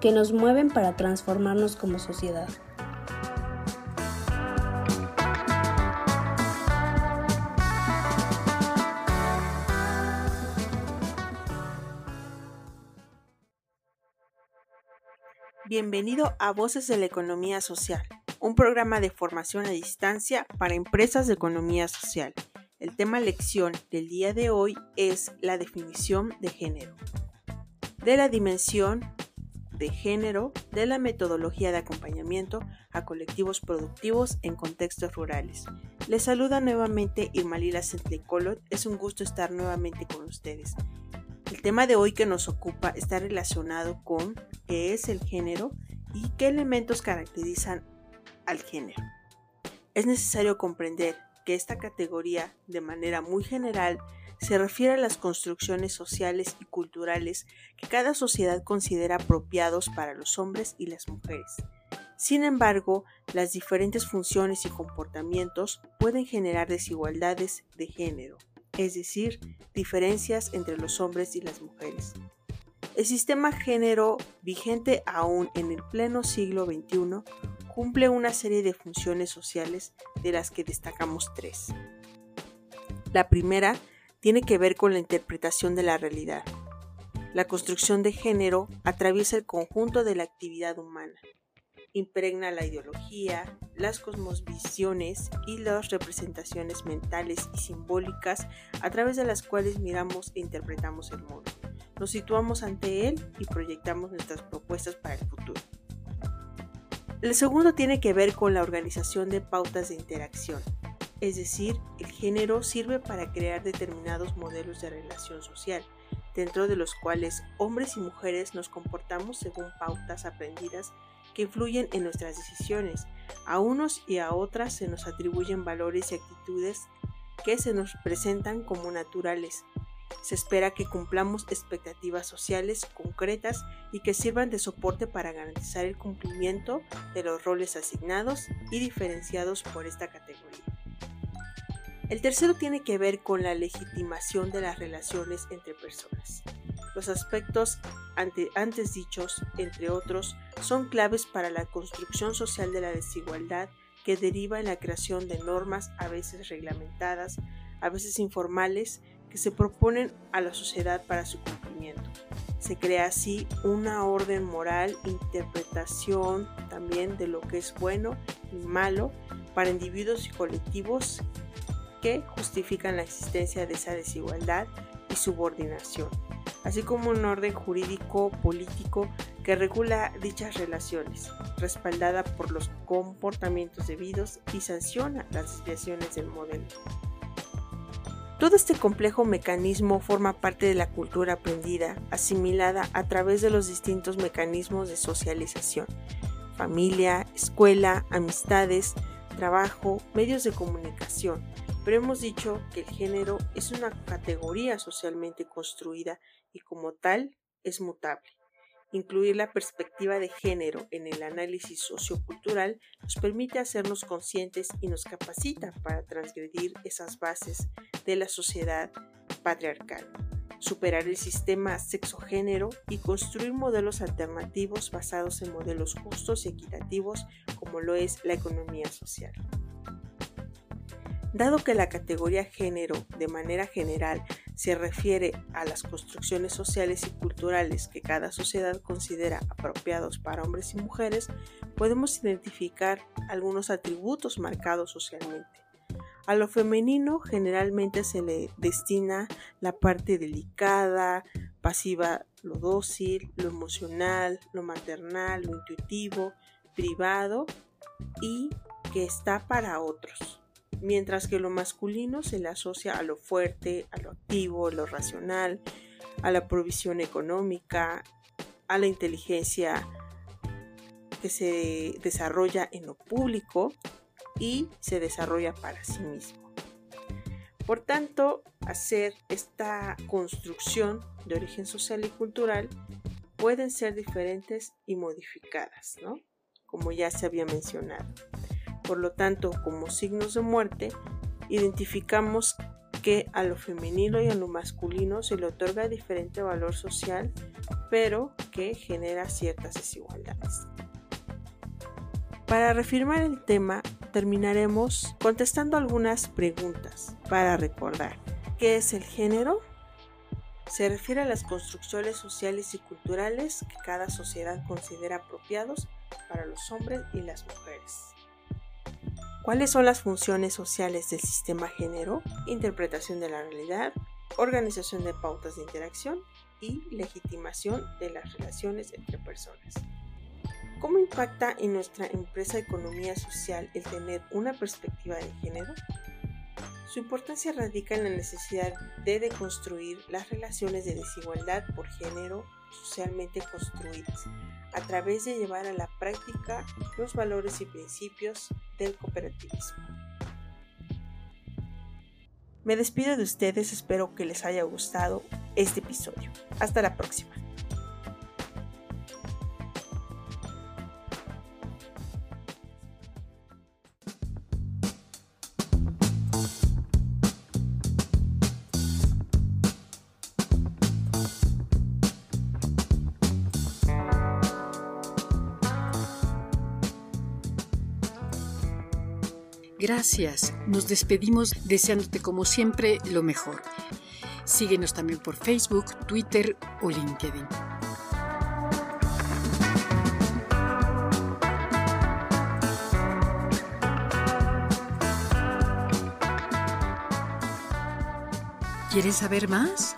que nos mueven para transformarnos como sociedad. Bienvenido a Voces de la Economía Social, un programa de formación a distancia para empresas de economía social. El tema lección del día de hoy es la definición de género. De la dimensión de género de la metodología de acompañamiento a colectivos productivos en contextos rurales. Les saluda nuevamente Irma Lila Centlecolot. Es un gusto estar nuevamente con ustedes. El tema de hoy que nos ocupa está relacionado con qué es el género y qué elementos caracterizan al género. Es necesario comprender que esta categoría, de manera muy general, se refiere a las construcciones sociales y culturales que cada sociedad considera apropiados para los hombres y las mujeres. Sin embargo, las diferentes funciones y comportamientos pueden generar desigualdades de género, es decir, diferencias entre los hombres y las mujeres. El sistema género vigente aún en el pleno siglo XXI cumple una serie de funciones sociales de las que destacamos tres. La primera tiene que ver con la interpretación de la realidad. La construcción de género atraviesa el conjunto de la actividad humana. Impregna la ideología, las cosmovisiones y las representaciones mentales y simbólicas a través de las cuales miramos e interpretamos el mundo. Nos situamos ante él y proyectamos nuestras propuestas para el futuro. El segundo tiene que ver con la organización de pautas de interacción, es decir, el género sirve para crear determinados modelos de relación social, dentro de los cuales hombres y mujeres nos comportamos según pautas aprendidas que influyen en nuestras decisiones. A unos y a otras se nos atribuyen valores y actitudes que se nos presentan como naturales. Se espera que cumplamos expectativas sociales concretas y que sirvan de soporte para garantizar el cumplimiento de los roles asignados y diferenciados por esta categoría. El tercero tiene que ver con la legitimación de las relaciones entre personas. Los aspectos antes dichos, entre otros, son claves para la construcción social de la desigualdad que deriva en la creación de normas a veces reglamentadas, a veces informales, que se proponen a la sociedad para su cumplimiento. Se crea así una orden moral, interpretación también de lo que es bueno y malo para individuos y colectivos que justifican la existencia de esa desigualdad y subordinación, así como un orden jurídico político que regula dichas relaciones, respaldada por los comportamientos debidos y sanciona las desviaciones del modelo. Todo este complejo mecanismo forma parte de la cultura aprendida, asimilada a través de los distintos mecanismos de socialización, familia, escuela, amistades, trabajo, medios de comunicación, pero hemos dicho que el género es una categoría socialmente construida y como tal es mutable. Incluir la perspectiva de género en el análisis sociocultural nos permite hacernos conscientes y nos capacita para transgredir esas bases de la sociedad patriarcal, superar el sistema sexo-género y construir modelos alternativos basados en modelos justos y equitativos como lo es la economía social. Dado que la categoría género de manera general se refiere a las construcciones sociales y culturales que cada sociedad considera apropiados para hombres y mujeres, podemos identificar algunos atributos marcados socialmente. A lo femenino generalmente se le destina la parte delicada, pasiva, lo dócil, lo emocional, lo maternal, lo intuitivo, privado y que está para otros mientras que lo masculino se le asocia a lo fuerte, a lo activo, a lo racional, a la provisión económica, a la inteligencia que se desarrolla en lo público y se desarrolla para sí mismo. Por tanto, hacer esta construcción de origen social y cultural pueden ser diferentes y modificadas, ¿no? Como ya se había mencionado. Por lo tanto, como signos de muerte, identificamos que a lo femenino y a lo masculino se le otorga diferente valor social, pero que genera ciertas desigualdades. Para reafirmar el tema, terminaremos contestando algunas preguntas para recordar. ¿Qué es el género? Se refiere a las construcciones sociales y culturales que cada sociedad considera apropiados para los hombres y las mujeres. ¿Cuáles son las funciones sociales del sistema género? Interpretación de la realidad, organización de pautas de interacción y legitimación de las relaciones entre personas. ¿Cómo impacta en nuestra empresa economía social el tener una perspectiva de género? Su importancia radica en la necesidad de deconstruir las relaciones de desigualdad por género socialmente construidas, a través de llevar a la práctica los valores y principios del cooperativismo. Me despido de ustedes, espero que les haya gustado este episodio. Hasta la próxima. Gracias. Nos despedimos deseándote como siempre lo mejor. Síguenos también por Facebook, Twitter o LinkedIn. ¿Quieres saber más?